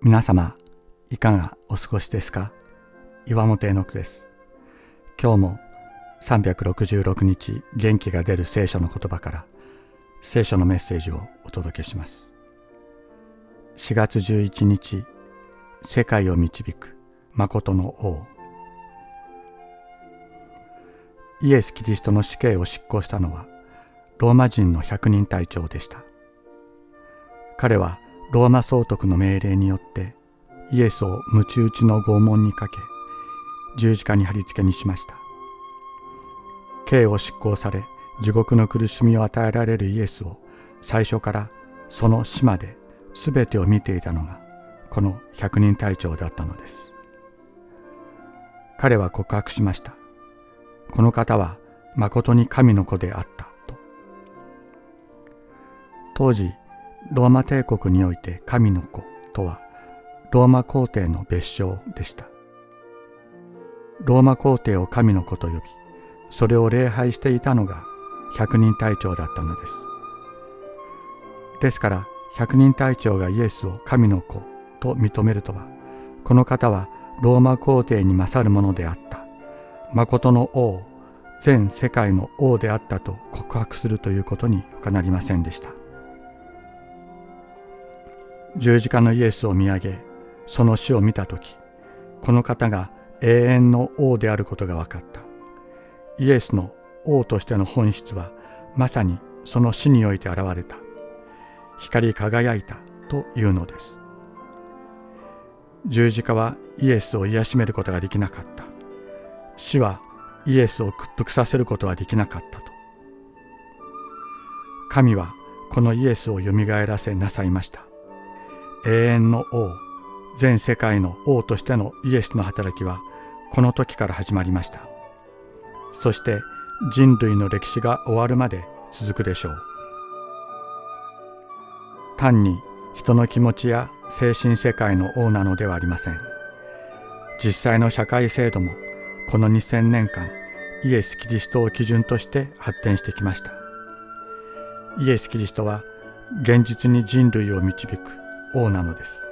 皆様いかがお過ごしですか？岩本絵の句です。今日も366日元気が出る聖書の言葉から聖書のメッセージをお届けします。4月11日世界を導く誠の王。イエス・キリストの死刑を執行したのはローマ人の百人隊長でした。彼はローマ総督の命令によってイエスを鞭打ちの拷問にかけ十字架に貼り付けにしました。刑を執行され地獄の苦しみを与えられるイエスを最初からその死まで全てを見ていたのがこの百人隊長だったのです。彼は告白しました。この方は誠に神の子であったと。当時ローマ帝国において神の子とはローマ皇帝の別称でした。ローマ皇帝を神の子と呼びそれを礼拝していたのが百人隊長だったのです。ですから百人隊長がイエスを神の子と認めるとはこの方はローマ皇帝に勝るものであった。誠の王全世界の王であったと告白するということに他なりませんでした。十字架のイエスを見上げその死を見た時この方が永遠の王であることが分かった。イエスの王としての本質はまさにその死において現れた。光り輝いたというのです。十字架はイエスを癒しめることができなかった。死はイエスを屈服させることはできなかったと。神はこのイエスをよみがえらせなさいました。永遠の王全世界の王としてのイエスの働きはこの時から始まりました。そして人類の歴史が終わるまで続くでしょう。単に人の気持ちや精神世界の王なのではありません。実際の社会制度もこの2000年間イエス・キリストを基準として発展してきました。イエス・キリストは現実に人類を導く王なのです。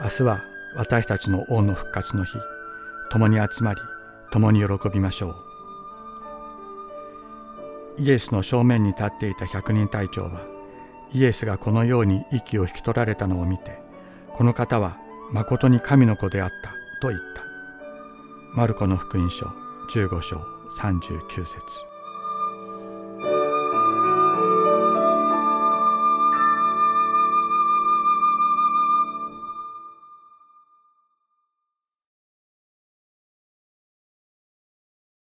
明日は私たちの王の復活の日。共に集まり共に喜びましょう。イエスの正面に立っていた百人隊長はイエスがこのように息を引き取られたのを見てこの方はまことに神の子であったと言った。マルコの福音書15章39節。